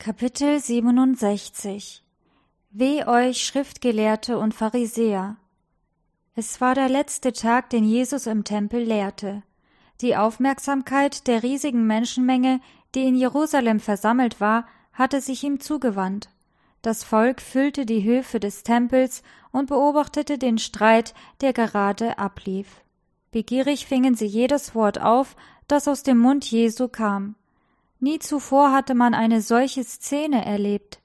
Kapitel 67 Weh euch, Schriftgelehrte und Pharisäer! Es war der letzte Tag, den Jesus im Tempel lehrte. Die Aufmerksamkeit der riesigen Menschenmenge, die in Jerusalem versammelt war, hatte sich ihm zugewandt. Das Volk füllte die Höfe des Tempels und beobachtete den Streit, der gerade ablief. Begierig fingen sie jedes Wort auf, das aus dem Mund Jesu kam. Nie zuvor hatte man eine solche Szene erlebt.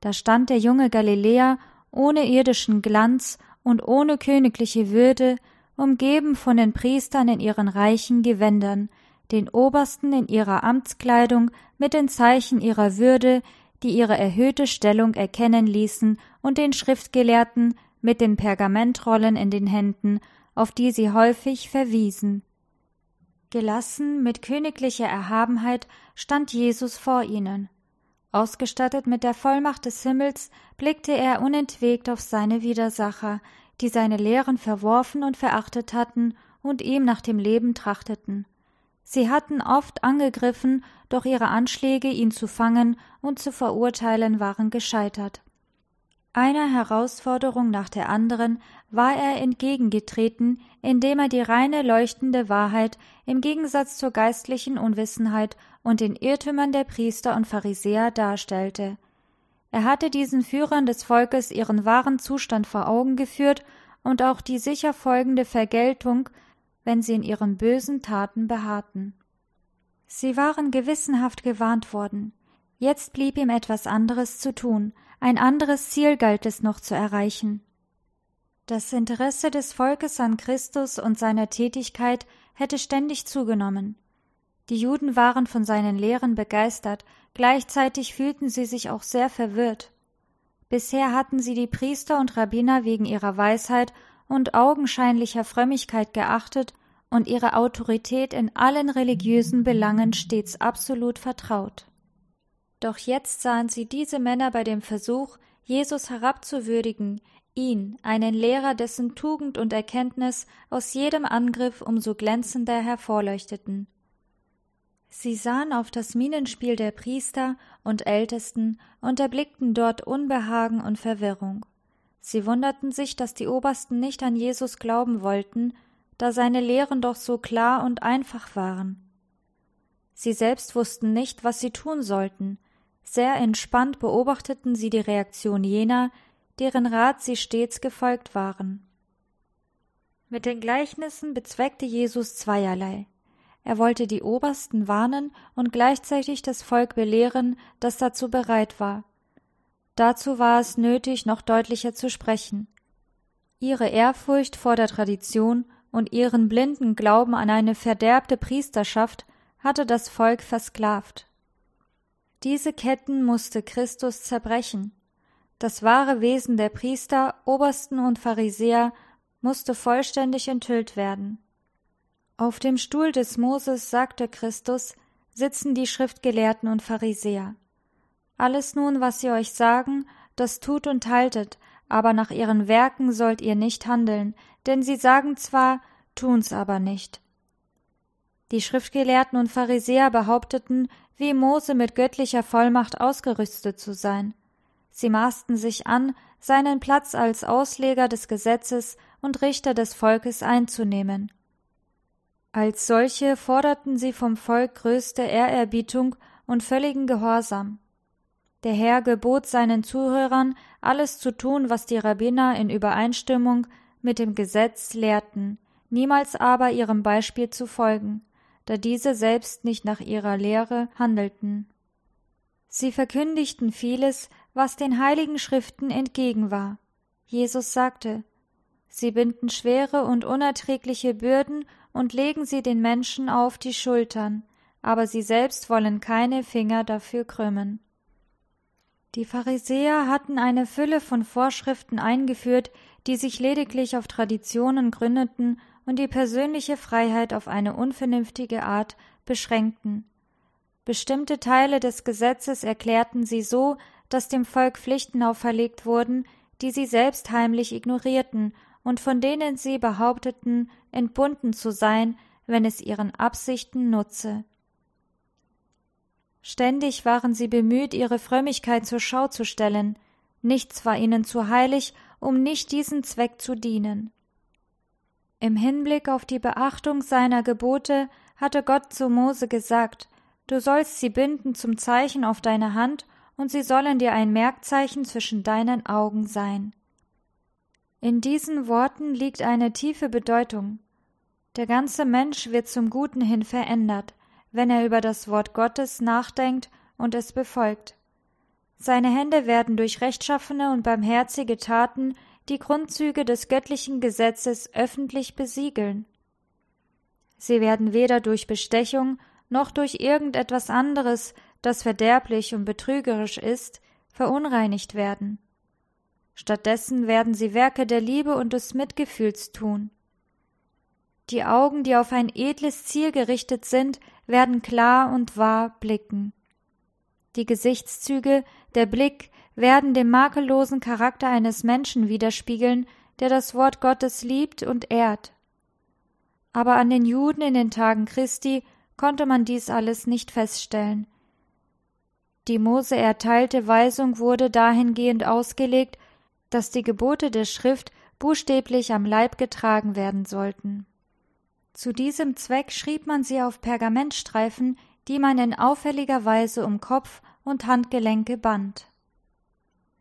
Da stand der junge Galiläer ohne irdischen Glanz und ohne königliche Würde, umgeben von den Priestern in ihren reichen Gewändern, den Obersten in ihrer Amtskleidung mit den Zeichen ihrer Würde, die ihre erhöhte Stellung erkennen ließen, und den Schriftgelehrten mit den Pergamentrollen in den Händen, auf die sie häufig verwiesen. Gelassen mit königlicher Erhabenheit stand Jesus vor ihnen. Ausgestattet mit der Vollmacht des Himmels blickte er unentwegt auf seine Widersacher, die seine Lehren verworfen und verachtet hatten und ihm nach dem Leben trachteten. Sie hatten oft angegriffen, doch ihre Anschläge, ihn zu fangen und zu verurteilen, waren gescheitert. Einer Herausforderung nach der anderen war er entgegengetreten, indem er die reine leuchtende Wahrheit im Gegensatz zur geistlichen Unwissenheit und den Irrtümern der Priester und Pharisäer darstellte. Er hatte diesen Führern des Volkes ihren wahren Zustand vor Augen geführt und auch die sicher folgende Vergeltung, wenn sie in ihren bösen Taten beharrten. Sie waren gewissenhaft gewarnt worden. Jetzt blieb ihm etwas anderes zu tun, ein anderes Ziel galt es noch zu erreichen. Das Interesse des Volkes an Christus und seiner Tätigkeit hätte ständig zugenommen. Die Juden waren von seinen Lehren begeistert, gleichzeitig fühlten sie sich auch sehr verwirrt. Bisher hatten sie die Priester und Rabbiner wegen ihrer Weisheit und augenscheinlicher Frömmigkeit geachtet und ihre Autorität in allen religiösen Belangen stets absolut vertraut. Doch jetzt sahen sie diese Männer bei dem Versuch, Jesus herabzuwürdigen, ihn, einen Lehrer, dessen Tugend und Erkenntnis aus jedem Angriff umso glänzender hervorleuchteten. Sie sahen auf das Mienenspiel der Priester und Ältesten und erblickten dort Unbehagen und Verwirrung. Sie wunderten sich, dass die Obersten nicht an Jesus glauben wollten, da seine Lehren doch so klar und einfach waren. Sie selbst wussten nicht, was sie tun sollten, sehr entspannt beobachteten sie die Reaktion jener, deren Rat sie stets gefolgt waren. Mit den Gleichnissen bezweckte Jesus zweierlei. Er wollte die Obersten warnen und gleichzeitig das Volk belehren, das dazu bereit war. Dazu war es nötig, noch deutlicher zu sprechen. Ihre Ehrfurcht vor der Tradition und ihren blinden Glauben an eine verderbte Priesterschaft hatte das Volk versklavt. Diese Ketten musste Christus zerbrechen. Das wahre Wesen der Priester, Obersten und Pharisäer musste vollständig enthüllt werden. Auf dem Stuhl des Moses, sagte Christus, sitzen die Schriftgelehrten und Pharisäer. Alles nun, was sie euch sagen, das tut und haltet, aber nach ihren Werken sollt ihr nicht handeln, denn sie sagen zwar, tun's aber nicht. Die Schriftgelehrten und Pharisäer behaupteten, wie Mose mit göttlicher Vollmacht ausgerüstet zu sein. Sie maßten sich an, seinen Platz als Ausleger des Gesetzes und Richter des Volkes einzunehmen. Als solche forderten sie vom Volk größte Ehrerbietung und völligen Gehorsam. Der Herr gebot seinen Zuhörern, alles zu tun, was die Rabbiner in Übereinstimmung mit dem Gesetz lehrten, niemals aber ihrem Beispiel zu folgen da diese selbst nicht nach ihrer Lehre handelten. Sie verkündigten vieles, was den heiligen Schriften entgegen war. Jesus sagte, Sie binden schwere und unerträgliche Bürden und legen sie den Menschen auf die Schultern, aber sie selbst wollen keine Finger dafür krümmen. Die Pharisäer hatten eine Fülle von Vorschriften eingeführt, die sich lediglich auf Traditionen gründeten und die persönliche Freiheit auf eine unvernünftige Art beschränkten. Bestimmte Teile des Gesetzes erklärten sie so, dass dem Volk Pflichten auferlegt wurden, die sie selbst heimlich ignorierten und von denen sie behaupteten, entbunden zu sein, wenn es ihren Absichten nutze. Ständig waren sie bemüht, ihre Frömmigkeit zur Schau zu stellen, nichts war ihnen zu heilig, um nicht diesen Zweck zu dienen. Im Hinblick auf die Beachtung seiner Gebote hatte Gott zu Mose gesagt, Du sollst sie binden zum Zeichen auf deine Hand, und sie sollen dir ein Merkzeichen zwischen deinen Augen sein. In diesen Worten liegt eine tiefe Bedeutung. Der ganze Mensch wird zum Guten hin verändert, wenn er über das Wort Gottes nachdenkt und es befolgt. Seine Hände werden durch rechtschaffene und barmherzige Taten die Grundzüge des göttlichen Gesetzes öffentlich besiegeln. Sie werden weder durch Bestechung noch durch irgendetwas anderes, das verderblich und betrügerisch ist, verunreinigt werden. Stattdessen werden sie Werke der Liebe und des Mitgefühls tun. Die Augen, die auf ein edles Ziel gerichtet sind, werden klar und wahr blicken. Die Gesichtszüge, der Blick werden dem makellosen Charakter eines Menschen widerspiegeln, der das Wort Gottes liebt und ehrt. Aber an den Juden in den Tagen Christi konnte man dies alles nicht feststellen. Die Mose erteilte Weisung wurde dahingehend ausgelegt, dass die Gebote der Schrift buchstäblich am Leib getragen werden sollten. Zu diesem Zweck schrieb man sie auf Pergamentstreifen, die man in auffälliger Weise um Kopf und Handgelenke band.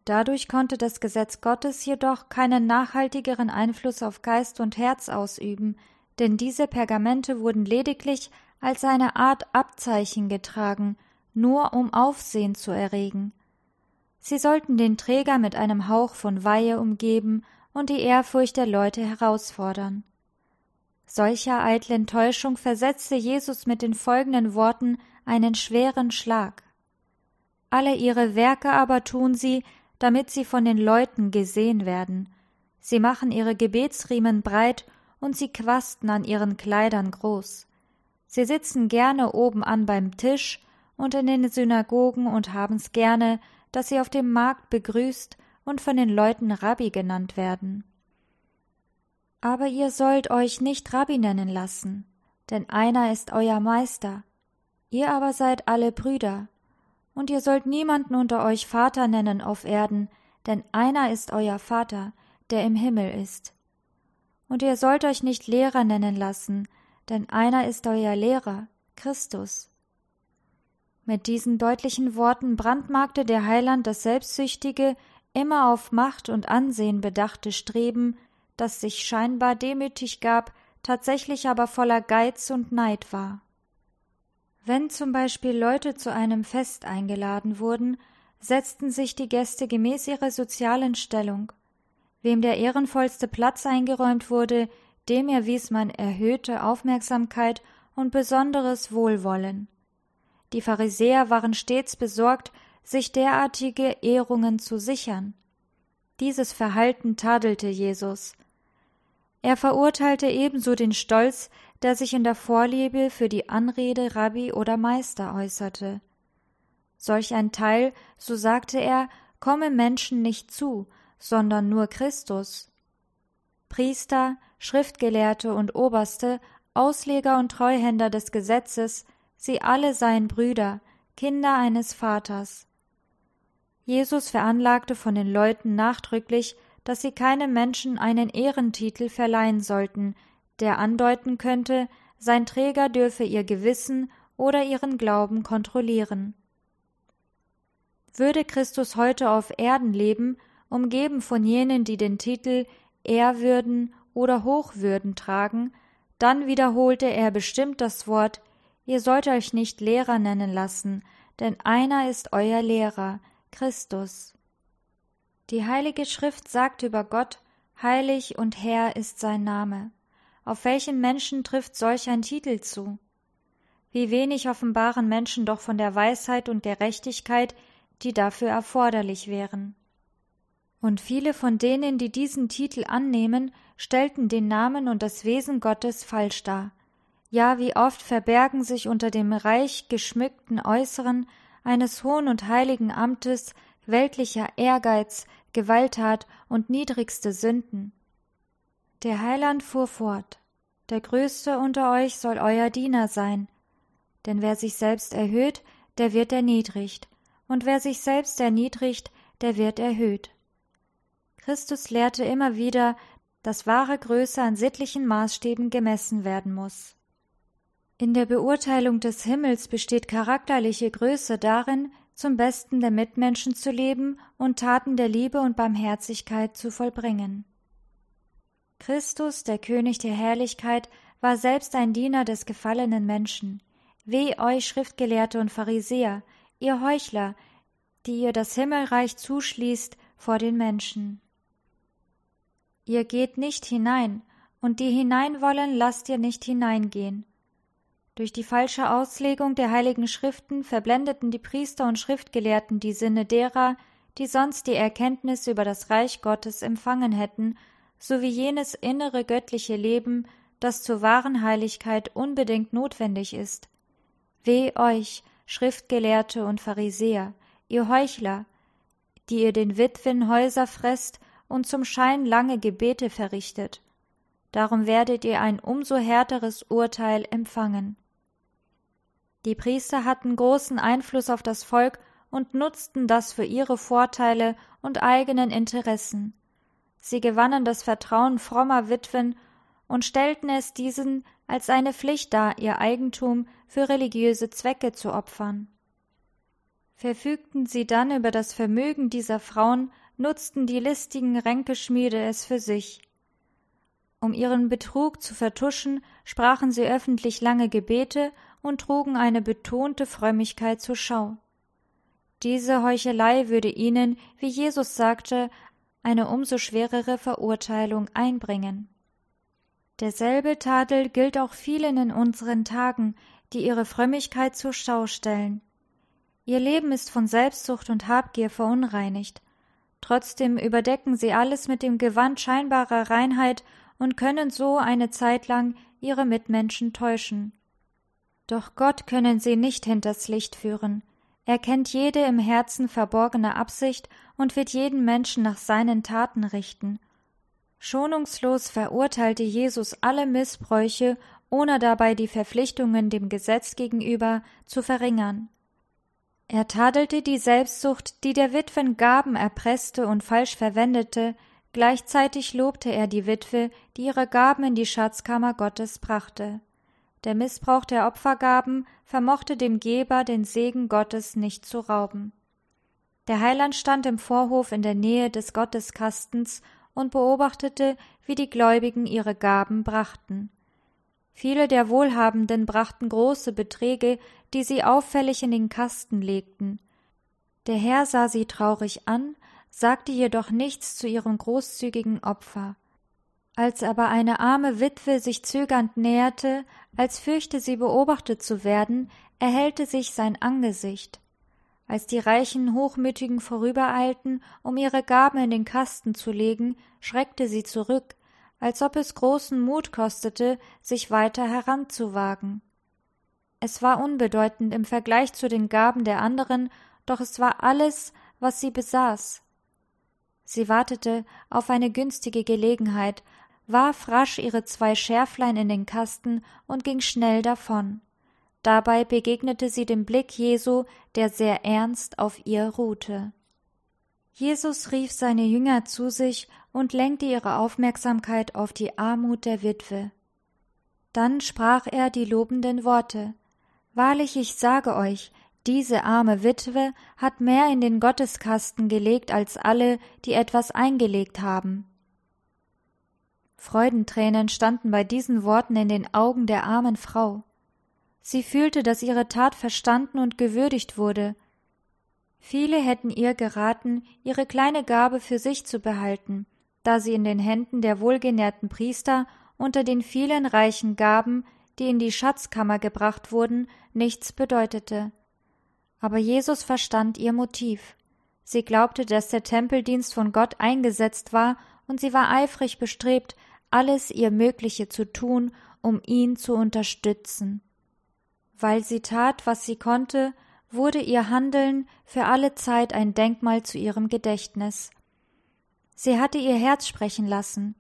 Dadurch konnte das Gesetz Gottes jedoch keinen nachhaltigeren Einfluss auf Geist und Herz ausüben, denn diese Pergamente wurden lediglich als eine Art Abzeichen getragen, nur um Aufsehen zu erregen. Sie sollten den Träger mit einem Hauch von Weihe umgeben und die Ehrfurcht der Leute herausfordern. Solcher eitlen Täuschung versetzte Jesus mit den folgenden Worten einen schweren Schlag. Alle ihre Werke aber tun sie, damit sie von den Leuten gesehen werden. Sie machen ihre Gebetsriemen breit und sie quasten an ihren Kleidern groß. Sie sitzen gerne oben an beim Tisch und in den Synagogen und haben's gerne, dass sie auf dem Markt begrüßt und von den Leuten Rabbi genannt werden. Aber ihr sollt euch nicht Rabbi nennen lassen, denn einer ist euer Meister, ihr aber seid alle Brüder, und ihr sollt niemanden unter euch Vater nennen auf Erden, denn einer ist euer Vater, der im Himmel ist. Und ihr sollt euch nicht Lehrer nennen lassen, denn einer ist euer Lehrer, Christus. Mit diesen deutlichen Worten brandmarkte der Heiland das selbstsüchtige, immer auf Macht und Ansehen bedachte Streben, das sich scheinbar demütig gab, tatsächlich aber voller Geiz und Neid war. Wenn zum Beispiel Leute zu einem Fest eingeladen wurden, setzten sich die Gäste gemäß ihrer sozialen Stellung. Wem der ehrenvollste Platz eingeräumt wurde, dem erwies man erhöhte Aufmerksamkeit und besonderes Wohlwollen. Die Pharisäer waren stets besorgt, sich derartige Ehrungen zu sichern. Dieses Verhalten tadelte Jesus. Er verurteilte ebenso den Stolz, der sich in der Vorliebe für die Anrede Rabbi oder Meister äußerte. Solch ein Teil, so sagte er, komme Menschen nicht zu, sondern nur Christus. Priester, Schriftgelehrte und Oberste, Ausleger und Treuhänder des Gesetzes Sie alle seien Brüder, Kinder eines Vaters. Jesus veranlagte von den Leuten nachdrücklich, dass sie keinem Menschen einen Ehrentitel verleihen sollten, der andeuten könnte, sein Träger dürfe ihr Gewissen oder ihren Glauben kontrollieren. Würde Christus heute auf Erden leben, umgeben von jenen, die den Titel Ehrwürden oder Hochwürden tragen, dann wiederholte er bestimmt das Wort Ihr sollt euch nicht Lehrer nennen lassen, denn einer ist euer Lehrer, Christus. Die Heilige Schrift sagt über Gott, heilig und Herr ist sein Name. Auf welchen Menschen trifft solch ein Titel zu? Wie wenig offenbaren Menschen doch von der Weisheit und Gerechtigkeit, die dafür erforderlich wären. Und viele von denen, die diesen Titel annehmen, stellten den Namen und das Wesen Gottes falsch dar, ja, wie oft verbergen sich unter dem reich geschmückten Äußeren eines hohen und heiligen Amtes weltlicher Ehrgeiz, Gewalttat und niedrigste Sünden. Der Heiland fuhr fort Der Größte unter euch soll euer Diener sein, denn wer sich selbst erhöht, der wird erniedrigt, und wer sich selbst erniedrigt, der wird erhöht. Christus lehrte immer wieder, dass wahre Größe an sittlichen Maßstäben gemessen werden muss. In der Beurteilung des Himmels besteht charakterliche Größe darin, zum Besten der Mitmenschen zu leben und Taten der Liebe und Barmherzigkeit zu vollbringen. Christus, der König der Herrlichkeit, war selbst ein Diener des gefallenen Menschen. Weh euch, Schriftgelehrte und Pharisäer, ihr Heuchler, die ihr das Himmelreich zuschließt vor den Menschen. Ihr geht nicht hinein, und die hinein wollen, lasst ihr nicht hineingehen. Durch die falsche Auslegung der heiligen Schriften verblendeten die Priester und Schriftgelehrten die Sinne derer, die sonst die Erkenntnis über das Reich Gottes empfangen hätten, sowie jenes innere göttliche Leben, das zur wahren Heiligkeit unbedingt notwendig ist. Weh euch, Schriftgelehrte und Pharisäer, ihr Heuchler, die ihr den Witwen Häuser fresst und zum Schein lange Gebete verrichtet. Darum werdet ihr ein umso härteres Urteil empfangen. Die Priester hatten großen Einfluss auf das Volk und nutzten das für ihre Vorteile und eigenen Interessen. Sie gewannen das Vertrauen frommer Witwen und stellten es diesen als eine Pflicht dar, ihr Eigentum für religiöse Zwecke zu opfern. Verfügten sie dann über das Vermögen dieser Frauen, nutzten die listigen Ränkeschmiede es für sich. Um ihren Betrug zu vertuschen, sprachen sie öffentlich lange Gebete und trugen eine betonte Frömmigkeit zur Schau. Diese Heuchelei würde ihnen, wie Jesus sagte, eine umso schwerere Verurteilung einbringen. Derselbe Tadel gilt auch vielen in unseren Tagen, die ihre Frömmigkeit zur Schau stellen. Ihr Leben ist von Selbstsucht und Habgier verunreinigt. Trotzdem überdecken sie alles mit dem Gewand scheinbarer Reinheit und können so eine Zeit lang ihre Mitmenschen täuschen. Doch Gott können sie nicht hinters Licht führen. Er kennt jede im Herzen verborgene Absicht und wird jeden Menschen nach seinen Taten richten. Schonungslos verurteilte Jesus alle Missbräuche, ohne dabei die Verpflichtungen dem Gesetz gegenüber zu verringern. Er tadelte die Selbstsucht, die der Witwen Gaben erpresste und falsch verwendete, gleichzeitig lobte er die Witwe, die ihre Gaben in die Schatzkammer Gottes brachte. Der Missbrauch der Opfergaben vermochte dem Geber den Segen Gottes nicht zu rauben. Der Heiland stand im Vorhof in der Nähe des Gotteskastens und beobachtete, wie die Gläubigen ihre Gaben brachten. Viele der Wohlhabenden brachten große Beträge, die sie auffällig in den Kasten legten. Der Herr sah sie traurig an, sagte jedoch nichts zu ihrem großzügigen Opfer. Als aber eine arme Witwe sich zögernd näherte, als fürchte sie beobachtet zu werden, erhellte sich sein Angesicht. Als die reichen Hochmütigen vorübereilten, um ihre Gaben in den Kasten zu legen, schreckte sie zurück, als ob es großen Mut kostete, sich weiter heranzuwagen. Es war unbedeutend im Vergleich zu den Gaben der anderen, doch es war alles, was sie besaß. Sie wartete auf eine günstige Gelegenheit, warf rasch ihre zwei Schärflein in den Kasten und ging schnell davon. Dabei begegnete sie dem Blick Jesu, der sehr ernst auf ihr ruhte. Jesus rief seine Jünger zu sich und lenkte ihre Aufmerksamkeit auf die Armut der Witwe. Dann sprach er die lobenden Worte Wahrlich, ich sage euch, diese arme Witwe hat mehr in den Gotteskasten gelegt als alle, die etwas eingelegt haben. Freudentränen standen bei diesen Worten in den Augen der armen Frau. Sie fühlte, dass ihre Tat verstanden und gewürdigt wurde. Viele hätten ihr geraten, ihre kleine Gabe für sich zu behalten, da sie in den Händen der wohlgenährten Priester unter den vielen reichen Gaben, die in die Schatzkammer gebracht wurden, nichts bedeutete. Aber Jesus verstand ihr Motiv. Sie glaubte, dass der Tempeldienst von Gott eingesetzt war, und sie war eifrig bestrebt, alles ihr Mögliche zu tun, um ihn zu unterstützen. Weil sie tat, was sie konnte, wurde ihr Handeln für alle Zeit ein Denkmal zu ihrem Gedächtnis. Sie hatte ihr Herz sprechen lassen.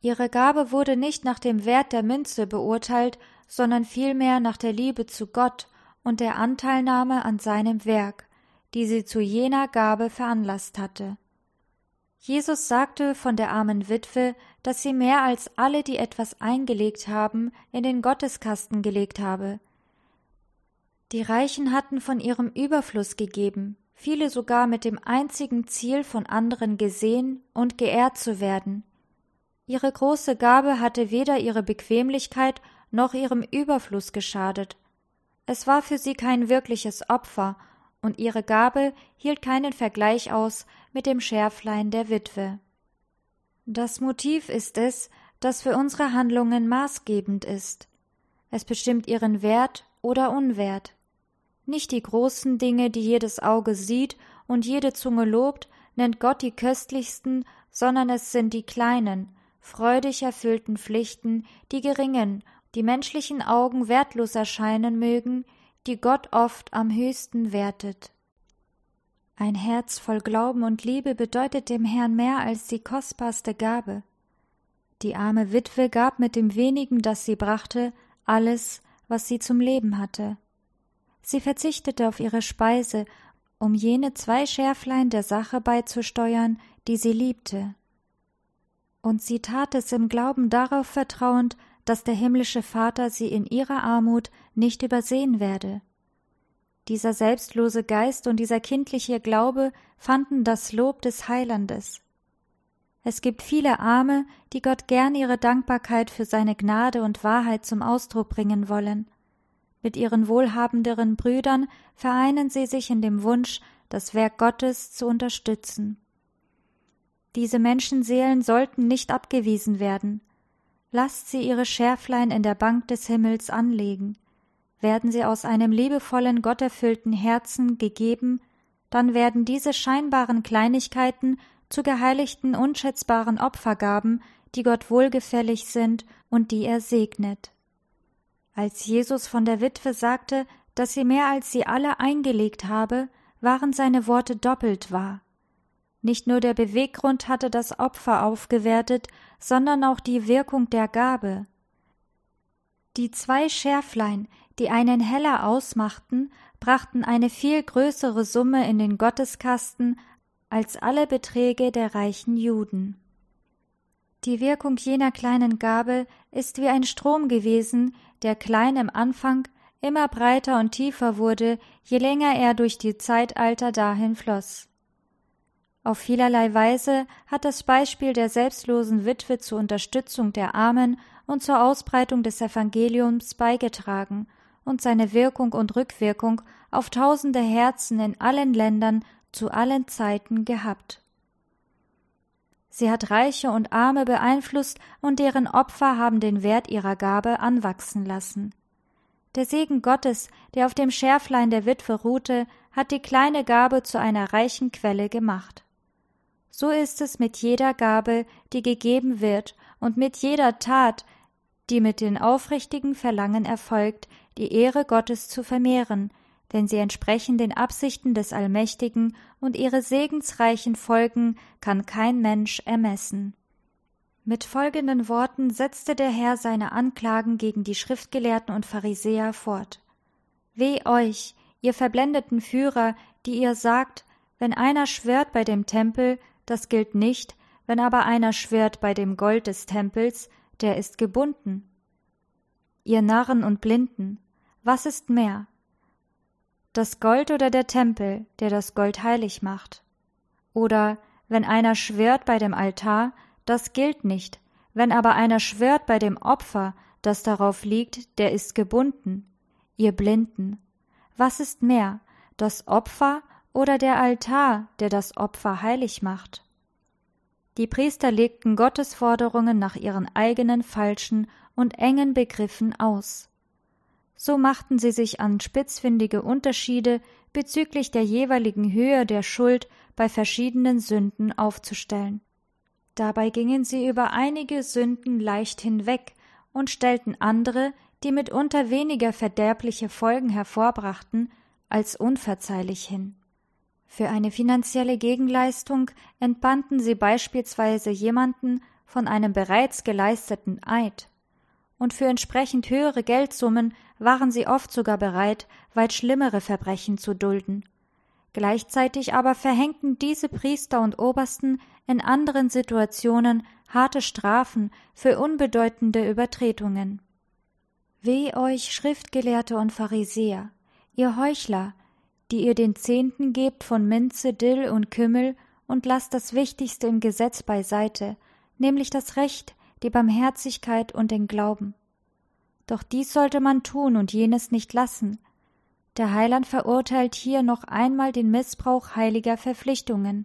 Ihre Gabe wurde nicht nach dem Wert der Münze beurteilt, sondern vielmehr nach der Liebe zu Gott und der Anteilnahme an seinem Werk, die sie zu jener Gabe veranlasst hatte. Jesus sagte von der armen Witwe, dass sie mehr als alle, die etwas eingelegt haben, in den Gotteskasten gelegt habe. Die Reichen hatten von ihrem Überfluss gegeben, viele sogar mit dem einzigen Ziel, von anderen gesehen und geehrt zu werden. Ihre große Gabe hatte weder ihre Bequemlichkeit noch ihrem Überfluss geschadet. Es war für sie kein wirkliches Opfer, und ihre Gabe hielt keinen Vergleich aus mit dem Schärflein der Witwe. Das Motiv ist es, das für unsere Handlungen maßgebend ist. Es bestimmt ihren Wert oder Unwert. Nicht die großen Dinge, die jedes Auge sieht und jede Zunge lobt, nennt Gott die köstlichsten, sondern es sind die kleinen, freudig erfüllten Pflichten, die geringen, die menschlichen Augen wertlos erscheinen mögen, die Gott oft am höchsten wertet. Ein Herz voll Glauben und Liebe bedeutet dem Herrn mehr als die kostbarste Gabe. Die arme Witwe gab mit dem wenigen, das sie brachte, alles, was sie zum Leben hatte. Sie verzichtete auf ihre Speise, um jene zwei Schärflein der Sache beizusteuern, die sie liebte. Und sie tat es im Glauben darauf vertrauend, dass der himmlische Vater sie in ihrer Armut nicht übersehen werde. Dieser selbstlose Geist und dieser kindliche Glaube fanden das Lob des Heilandes. Es gibt viele Arme, die Gott gern ihre Dankbarkeit für seine Gnade und Wahrheit zum Ausdruck bringen wollen. Mit ihren wohlhabenderen Brüdern vereinen sie sich in dem Wunsch, das Werk Gottes zu unterstützen. Diese Menschenseelen sollten nicht abgewiesen werden. Lasst sie ihre Schärflein in der Bank des Himmels anlegen. Werden sie aus einem liebevollen, gotterfüllten Herzen gegeben, dann werden diese scheinbaren Kleinigkeiten zu geheiligten, unschätzbaren Opfergaben, die Gott wohlgefällig sind und die er segnet. Als Jesus von der Witwe sagte, dass sie mehr als sie alle eingelegt habe, waren seine Worte doppelt wahr. Nicht nur der Beweggrund hatte das Opfer aufgewertet, sondern auch die Wirkung der Gabe. Die zwei Schärflein, die einen Heller ausmachten, brachten eine viel größere Summe in den Gotteskasten als alle Beträge der reichen Juden. Die Wirkung jener kleinen Gabe ist wie ein Strom gewesen, der klein im Anfang, immer breiter und tiefer wurde, je länger er durch die Zeitalter dahin floss. Auf vielerlei Weise hat das Beispiel der selbstlosen Witwe zur Unterstützung der Armen und zur Ausbreitung des Evangeliums beigetragen und seine Wirkung und Rückwirkung auf tausende Herzen in allen Ländern zu allen Zeiten gehabt. Sie hat Reiche und Arme beeinflusst und deren Opfer haben den Wert ihrer Gabe anwachsen lassen. Der Segen Gottes, der auf dem Schärflein der Witwe ruhte, hat die kleine Gabe zu einer reichen Quelle gemacht. So ist es mit jeder Gabe, die gegeben wird, und mit jeder Tat, die mit den aufrichtigen Verlangen erfolgt, die Ehre Gottes zu vermehren, denn sie entsprechen den Absichten des Allmächtigen und ihre segensreichen Folgen kann kein Mensch ermessen. Mit folgenden Worten setzte der Herr seine Anklagen gegen die Schriftgelehrten und Pharisäer fort. Weh euch, ihr verblendeten Führer, die ihr sagt, wenn einer schwört bei dem Tempel, das gilt nicht, wenn aber einer schwört bei dem Gold des Tempels, der ist gebunden. Ihr Narren und Blinden, was ist mehr? Das Gold oder der Tempel, der das Gold heilig macht? Oder wenn einer schwört bei dem Altar, das gilt nicht, wenn aber einer schwört bei dem Opfer, das darauf liegt, der ist gebunden. Ihr Blinden, was ist mehr, das Opfer oder der Altar, der das Opfer heilig macht. Die Priester legten Gottes Forderungen nach ihren eigenen falschen und engen Begriffen aus. So machten sie sich an spitzfindige Unterschiede bezüglich der jeweiligen Höhe der Schuld bei verschiedenen Sünden aufzustellen. Dabei gingen sie über einige Sünden leicht hinweg und stellten andere, die mitunter weniger verderbliche Folgen hervorbrachten, als unverzeihlich hin. Für eine finanzielle Gegenleistung entbanden sie beispielsweise jemanden von einem bereits geleisteten Eid, und für entsprechend höhere Geldsummen waren sie oft sogar bereit, weit schlimmere Verbrechen zu dulden. Gleichzeitig aber verhängten diese Priester und Obersten in anderen Situationen harte Strafen für unbedeutende Übertretungen. Weh euch, Schriftgelehrte und Pharisäer, ihr Heuchler, die ihr den Zehnten gebt von Minze, Dill und Kümmel und lasst das Wichtigste im Gesetz beiseite, nämlich das Recht, die Barmherzigkeit und den Glauben. Doch dies sollte man tun und jenes nicht lassen. Der Heiland verurteilt hier noch einmal den Missbrauch heiliger Verpflichtungen.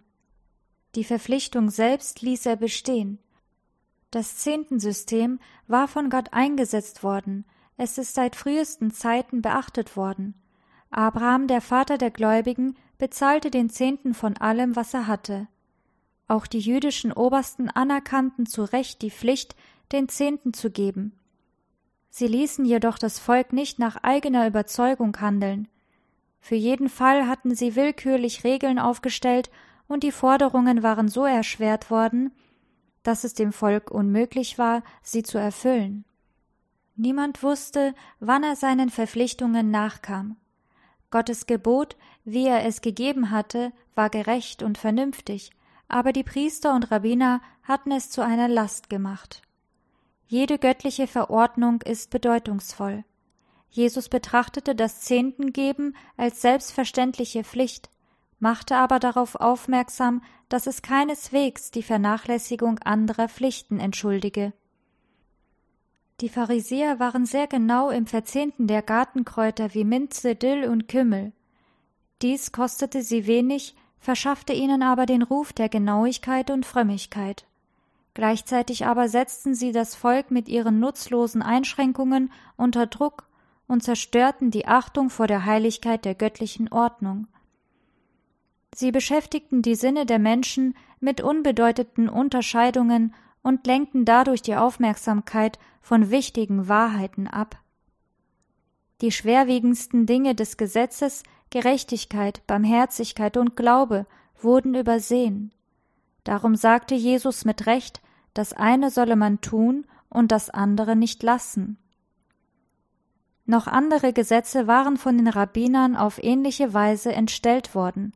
Die Verpflichtung selbst ließ er bestehen. Das Zehntensystem war von Gott eingesetzt worden, es ist seit frühesten Zeiten beachtet worden. Abraham, der Vater der Gläubigen, bezahlte den Zehnten von allem, was er hatte. Auch die jüdischen Obersten anerkannten zu Recht die Pflicht, den Zehnten zu geben. Sie ließen jedoch das Volk nicht nach eigener Überzeugung handeln. Für jeden Fall hatten sie willkürlich Regeln aufgestellt, und die Forderungen waren so erschwert worden, dass es dem Volk unmöglich war, sie zu erfüllen. Niemand wusste, wann er seinen Verpflichtungen nachkam. Gottes Gebot, wie er es gegeben hatte, war gerecht und vernünftig, aber die Priester und Rabbiner hatten es zu einer Last gemacht. Jede göttliche Verordnung ist bedeutungsvoll. Jesus betrachtete das Zehntengeben als selbstverständliche Pflicht, machte aber darauf aufmerksam, dass es keineswegs die Vernachlässigung anderer Pflichten entschuldige. Die Pharisäer waren sehr genau im Verzehnten der Gartenkräuter wie Minze, Dill und Kümmel. Dies kostete sie wenig, verschaffte ihnen aber den Ruf der Genauigkeit und Frömmigkeit. Gleichzeitig aber setzten sie das Volk mit ihren nutzlosen Einschränkungen unter Druck und zerstörten die Achtung vor der Heiligkeit der göttlichen Ordnung. Sie beschäftigten die Sinne der Menschen mit unbedeutenden Unterscheidungen und lenkten dadurch die Aufmerksamkeit von wichtigen Wahrheiten ab. Die schwerwiegendsten Dinge des Gesetzes Gerechtigkeit, Barmherzigkeit und Glaube wurden übersehen. Darum sagte Jesus mit Recht, das eine solle man tun und das andere nicht lassen. Noch andere Gesetze waren von den Rabbinern auf ähnliche Weise entstellt worden.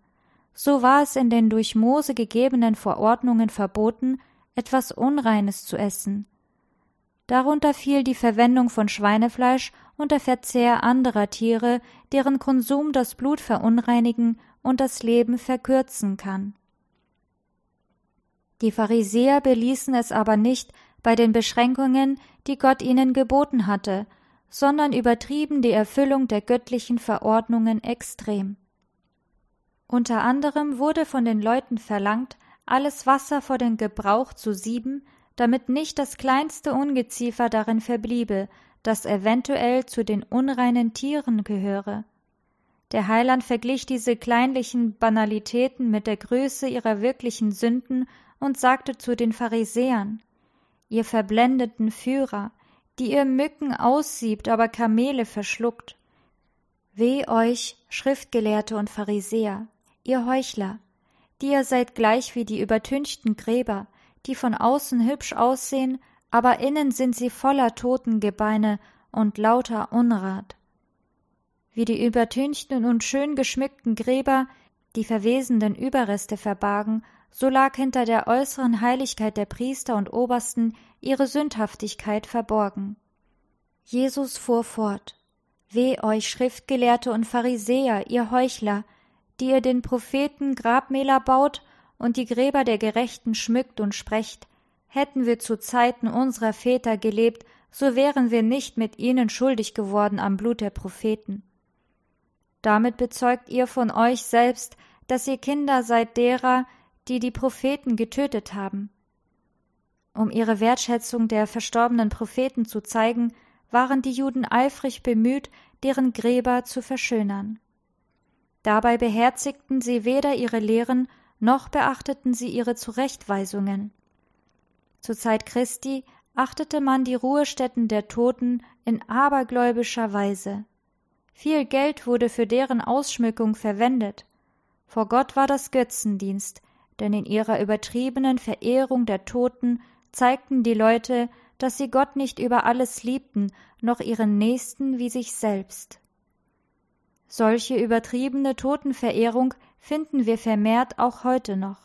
So war es in den durch Mose gegebenen Verordnungen verboten, etwas Unreines zu essen. Darunter fiel die Verwendung von Schweinefleisch und der Verzehr anderer Tiere, deren Konsum das Blut verunreinigen und das Leben verkürzen kann. Die Pharisäer beließen es aber nicht bei den Beschränkungen, die Gott ihnen geboten hatte, sondern übertrieben die Erfüllung der göttlichen Verordnungen extrem. Unter anderem wurde von den Leuten verlangt, alles Wasser vor den Gebrauch zu sieben, damit nicht das kleinste Ungeziefer darin verbliebe, das eventuell zu den unreinen Tieren gehöre. Der Heiland verglich diese kleinlichen Banalitäten mit der Größe ihrer wirklichen Sünden und sagte zu den Pharisäern Ihr verblendeten Führer, die ihr Mücken aussiebt, aber Kamele verschluckt. Weh euch, Schriftgelehrte und Pharisäer, ihr Heuchler, ihr seid gleich wie die übertünchten Gräber, die von außen hübsch aussehen, aber innen sind sie voller Totengebeine und lauter Unrat. Wie die übertünchten und schön geschmückten Gräber die verwesenden Überreste verbargen, so lag hinter der äußeren Heiligkeit der Priester und Obersten ihre Sündhaftigkeit verborgen. Jesus fuhr fort Weh euch Schriftgelehrte und Pharisäer, ihr Heuchler, die ihr den Propheten Grabmäler baut und die Gräber der Gerechten schmückt und sprecht, hätten wir zu Zeiten unserer Väter gelebt, so wären wir nicht mit ihnen schuldig geworden am Blut der Propheten. Damit bezeugt ihr von euch selbst, dass ihr Kinder seid derer, die die Propheten getötet haben. Um ihre Wertschätzung der verstorbenen Propheten zu zeigen, waren die Juden eifrig bemüht, deren Gräber zu verschönern. Dabei beherzigten sie weder ihre Lehren noch beachteten sie ihre Zurechtweisungen. Zur Zeit Christi achtete man die Ruhestätten der Toten in abergläubischer Weise. Viel Geld wurde für deren Ausschmückung verwendet. Vor Gott war das Götzendienst, denn in ihrer übertriebenen Verehrung der Toten zeigten die Leute, dass sie Gott nicht über alles liebten, noch ihren Nächsten wie sich selbst. Solche übertriebene Totenverehrung finden wir vermehrt auch heute noch.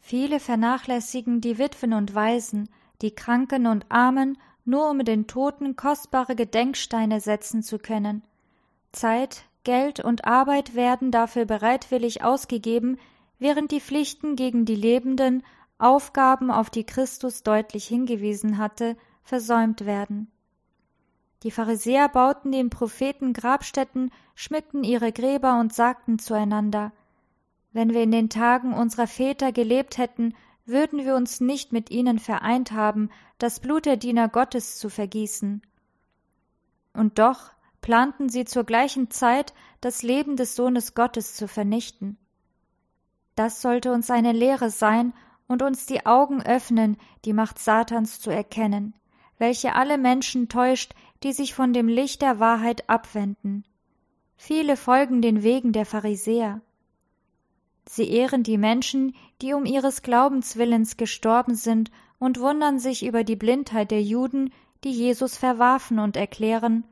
Viele vernachlässigen die Witwen und Waisen, die Kranken und Armen, nur um den Toten kostbare Gedenksteine setzen zu können. Zeit, Geld und Arbeit werden dafür bereitwillig ausgegeben, während die Pflichten gegen die Lebenden, Aufgaben, auf die Christus deutlich hingewiesen hatte, versäumt werden. Die Pharisäer bauten den Propheten Grabstätten, schmückten ihre Gräber und sagten zueinander Wenn wir in den Tagen unserer Väter gelebt hätten, würden wir uns nicht mit ihnen vereint haben, das Blut der Diener Gottes zu vergießen. Und doch planten sie zur gleichen Zeit, das Leben des Sohnes Gottes zu vernichten. Das sollte uns eine Lehre sein und uns die Augen öffnen, die Macht Satans zu erkennen, welche alle Menschen täuscht, die sich von dem Licht der Wahrheit abwenden. Viele folgen den Wegen der Pharisäer. Sie ehren die Menschen, die um ihres Glaubenswillens gestorben sind, und wundern sich über die Blindheit der Juden, die Jesus verwarfen und erklären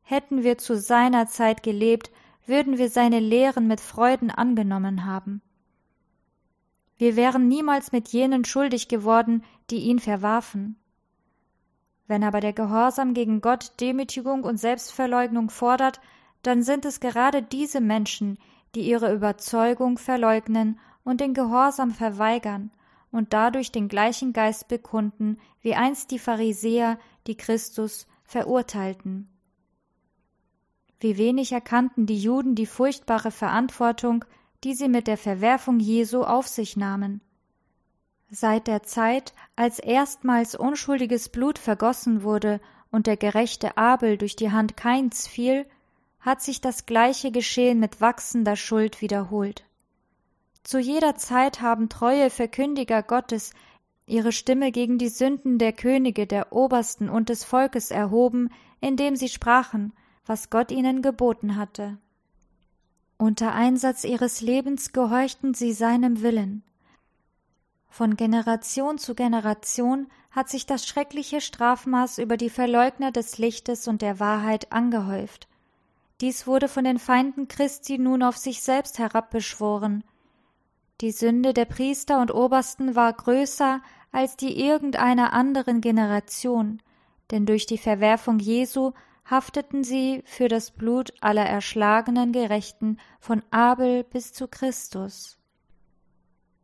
Hätten wir zu seiner Zeit gelebt, würden wir seine Lehren mit Freuden angenommen haben. Wir wären niemals mit jenen schuldig geworden, die ihn verwarfen. Wenn aber der Gehorsam gegen Gott Demütigung und Selbstverleugnung fordert, dann sind es gerade diese Menschen, die ihre Überzeugung verleugnen und den Gehorsam verweigern und dadurch den gleichen Geist bekunden wie einst die Pharisäer, die Christus verurteilten. Wie wenig erkannten die Juden die furchtbare Verantwortung, die sie mit der Verwerfung Jesu auf sich nahmen. Seit der Zeit, als erstmals unschuldiges Blut vergossen wurde und der gerechte Abel durch die Hand Kains fiel, hat sich das gleiche Geschehen mit wachsender Schuld wiederholt. Zu jeder Zeit haben treue Verkündiger Gottes ihre Stimme gegen die Sünden der Könige, der Obersten und des Volkes erhoben, indem sie sprachen, was Gott ihnen geboten hatte. Unter Einsatz ihres Lebens gehorchten sie seinem Willen. Von Generation zu Generation hat sich das schreckliche Strafmaß über die Verleugner des Lichtes und der Wahrheit angehäuft. Dies wurde von den Feinden Christi nun auf sich selbst herabbeschworen. Die Sünde der Priester und Obersten war größer als die irgendeiner anderen Generation, denn durch die Verwerfung Jesu hafteten sie für das Blut aller erschlagenen Gerechten von Abel bis zu Christus.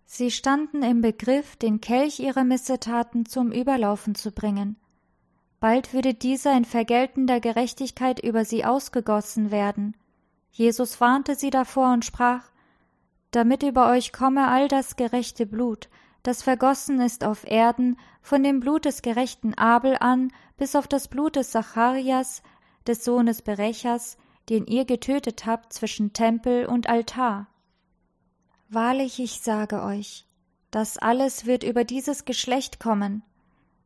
Sie standen im Begriff, den Kelch ihrer Missetaten zum Überlaufen zu bringen. Bald würde dieser in vergeltender Gerechtigkeit über sie ausgegossen werden. Jesus warnte sie davor und sprach, damit über euch komme all das gerechte Blut, das vergossen ist auf Erden, von dem Blut des gerechten Abel an bis auf das Blut des Zacharias, des Sohnes Berechas, den ihr getötet habt zwischen Tempel und Altar. Wahrlich, ich sage euch, das alles wird über dieses Geschlecht kommen.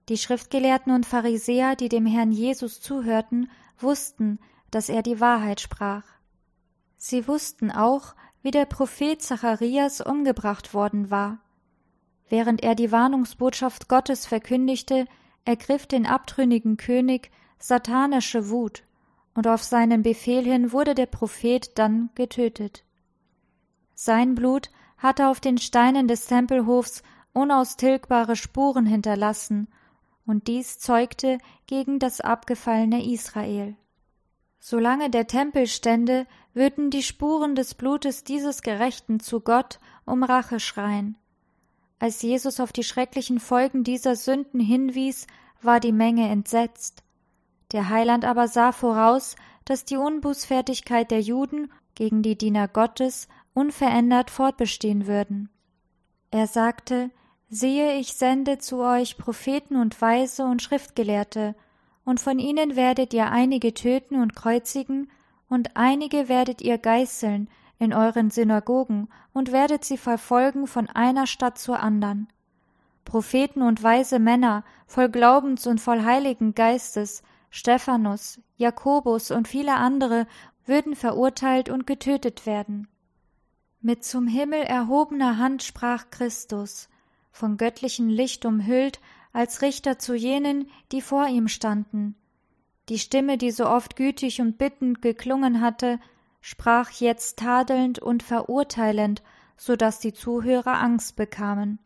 Die Schriftgelehrten und Pharisäer, die dem Herrn Jesus zuhörten, wussten, dass er die Wahrheit sprach. Sie wussten auch, wie der Prophet Zacharias umgebracht worden war. Während er die Warnungsbotschaft Gottes verkündigte, ergriff den abtrünnigen König satanische Wut, und auf seinen Befehl hin wurde der Prophet dann getötet. Sein Blut hatte auf den Steinen des Tempelhofs unaustilgbare Spuren hinterlassen, und dies zeugte gegen das abgefallene Israel. Solange der Tempel stände, würden die Spuren des Blutes dieses Gerechten zu Gott um Rache schreien. Als Jesus auf die schrecklichen Folgen dieser Sünden hinwies, war die Menge entsetzt. Der Heiland aber sah voraus, dass die Unbußfertigkeit der Juden gegen die Diener Gottes unverändert fortbestehen würden. Er sagte, Siehe, ich sende zu euch Propheten und Weise und Schriftgelehrte, und von ihnen werdet ihr einige töten und kreuzigen, und einige werdet ihr geißeln in euren Synagogen und werdet sie verfolgen von einer Stadt zur andern. Propheten und weise Männer, voll Glaubens und voll Heiligen Geistes, Stephanus, Jakobus und viele andere würden verurteilt und getötet werden. Mit zum Himmel erhobener Hand sprach Christus, von göttlichem Licht umhüllt, als Richter zu jenen, die vor ihm standen. Die Stimme, die so oft gütig und bittend geklungen hatte, sprach jetzt tadelnd und verurteilend, so dass die Zuhörer Angst bekamen.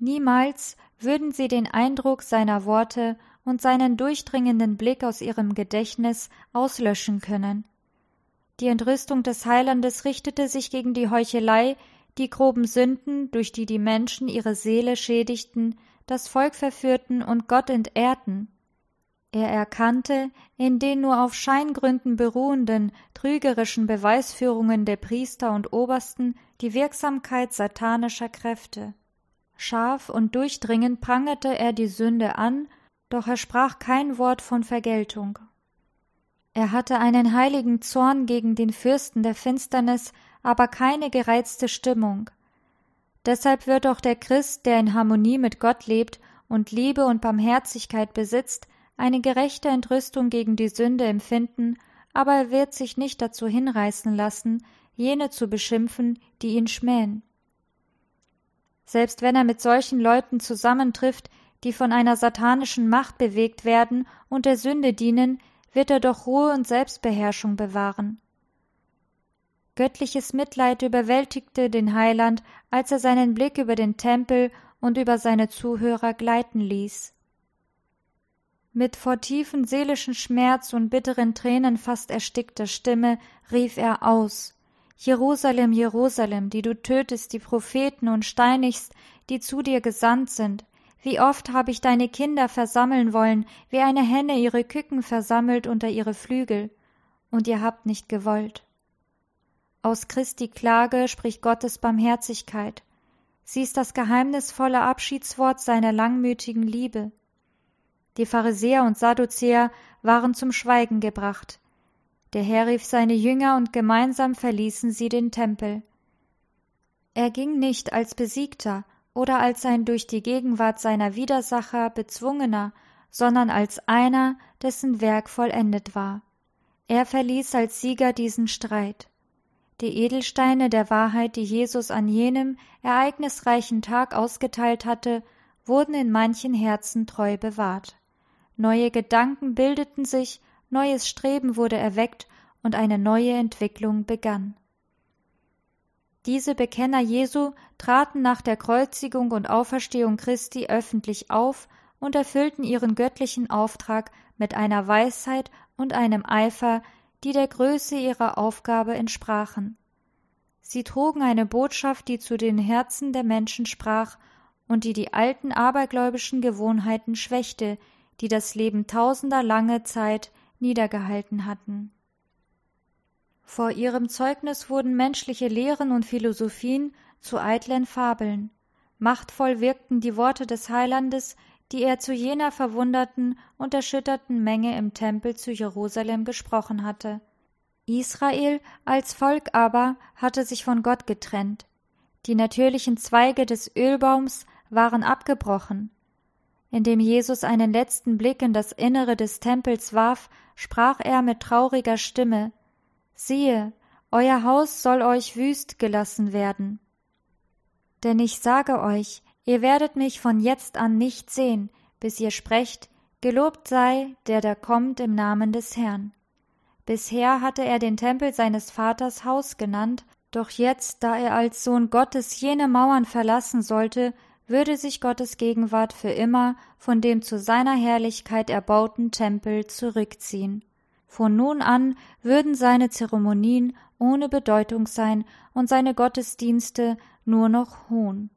Niemals würden sie den Eindruck seiner Worte und seinen durchdringenden Blick aus ihrem Gedächtnis auslöschen können. Die Entrüstung des Heilandes richtete sich gegen die Heuchelei, die groben Sünden, durch die die Menschen ihre Seele schädigten, das Volk verführten und Gott entehrten. Er erkannte in den nur auf Scheingründen beruhenden, trügerischen Beweisführungen der Priester und Obersten die Wirksamkeit satanischer Kräfte. Scharf und durchdringend prangerte er die Sünde an, doch er sprach kein Wort von Vergeltung. Er hatte einen heiligen Zorn gegen den Fürsten der Finsternis, aber keine gereizte Stimmung. Deshalb wird auch der Christ, der in Harmonie mit Gott lebt und Liebe und Barmherzigkeit besitzt, eine gerechte Entrüstung gegen die Sünde empfinden, aber er wird sich nicht dazu hinreißen lassen, jene zu beschimpfen, die ihn schmähen. Selbst wenn er mit solchen Leuten zusammentrifft, die von einer satanischen Macht bewegt werden und der Sünde dienen, wird er doch Ruhe und Selbstbeherrschung bewahren. Göttliches Mitleid überwältigte den Heiland, als er seinen Blick über den Tempel und über seine Zuhörer gleiten ließ. Mit vor tiefen seelischen Schmerz und bitteren Tränen fast erstickter Stimme rief er aus Jerusalem, Jerusalem, die du tötest die Propheten und steinigst, die zu dir gesandt sind, wie oft habe ich deine Kinder versammeln wollen, wie eine Henne ihre Küken versammelt unter ihre Flügel, und ihr habt nicht gewollt. Aus Christi Klage spricht Gottes Barmherzigkeit. Sie ist das geheimnisvolle Abschiedswort seiner langmütigen Liebe. Die Pharisäer und Sadduzäer waren zum Schweigen gebracht. Der Herr rief seine Jünger und gemeinsam verließen sie den Tempel. Er ging nicht als Besiegter, oder als ein durch die Gegenwart seiner Widersacher bezwungener, sondern als einer, dessen Werk vollendet war. Er verließ als Sieger diesen Streit. Die Edelsteine der Wahrheit, die Jesus an jenem ereignisreichen Tag ausgeteilt hatte, wurden in manchen Herzen treu bewahrt. Neue Gedanken bildeten sich, neues Streben wurde erweckt und eine neue Entwicklung begann. Diese Bekenner Jesu traten nach der Kreuzigung und Auferstehung Christi öffentlich auf und erfüllten ihren göttlichen Auftrag mit einer Weisheit und einem Eifer, die der Größe ihrer Aufgabe entsprachen. Sie trugen eine Botschaft, die zu den Herzen der Menschen sprach und die die alten abergläubischen Gewohnheiten schwächte, die das Leben tausender lange Zeit niedergehalten hatten. Vor ihrem Zeugnis wurden menschliche Lehren und Philosophien zu eitlen Fabeln. Machtvoll wirkten die Worte des Heilandes, die er zu jener verwunderten und erschütterten Menge im Tempel zu Jerusalem gesprochen hatte. Israel als Volk aber hatte sich von Gott getrennt. Die natürlichen Zweige des Ölbaums waren abgebrochen. Indem Jesus einen letzten Blick in das Innere des Tempels warf, sprach er mit trauriger Stimme Siehe, euer Haus soll euch wüst gelassen werden. Denn ich sage euch, ihr werdet mich von jetzt an nicht sehen, bis ihr sprecht, Gelobt sei, der da kommt im Namen des Herrn. Bisher hatte er den Tempel seines Vaters Haus genannt, doch jetzt, da er als Sohn Gottes jene Mauern verlassen sollte, würde sich Gottes Gegenwart für immer von dem zu seiner Herrlichkeit erbauten Tempel zurückziehen. Von nun an würden seine Zeremonien ohne Bedeutung sein und seine Gottesdienste nur noch Hohn.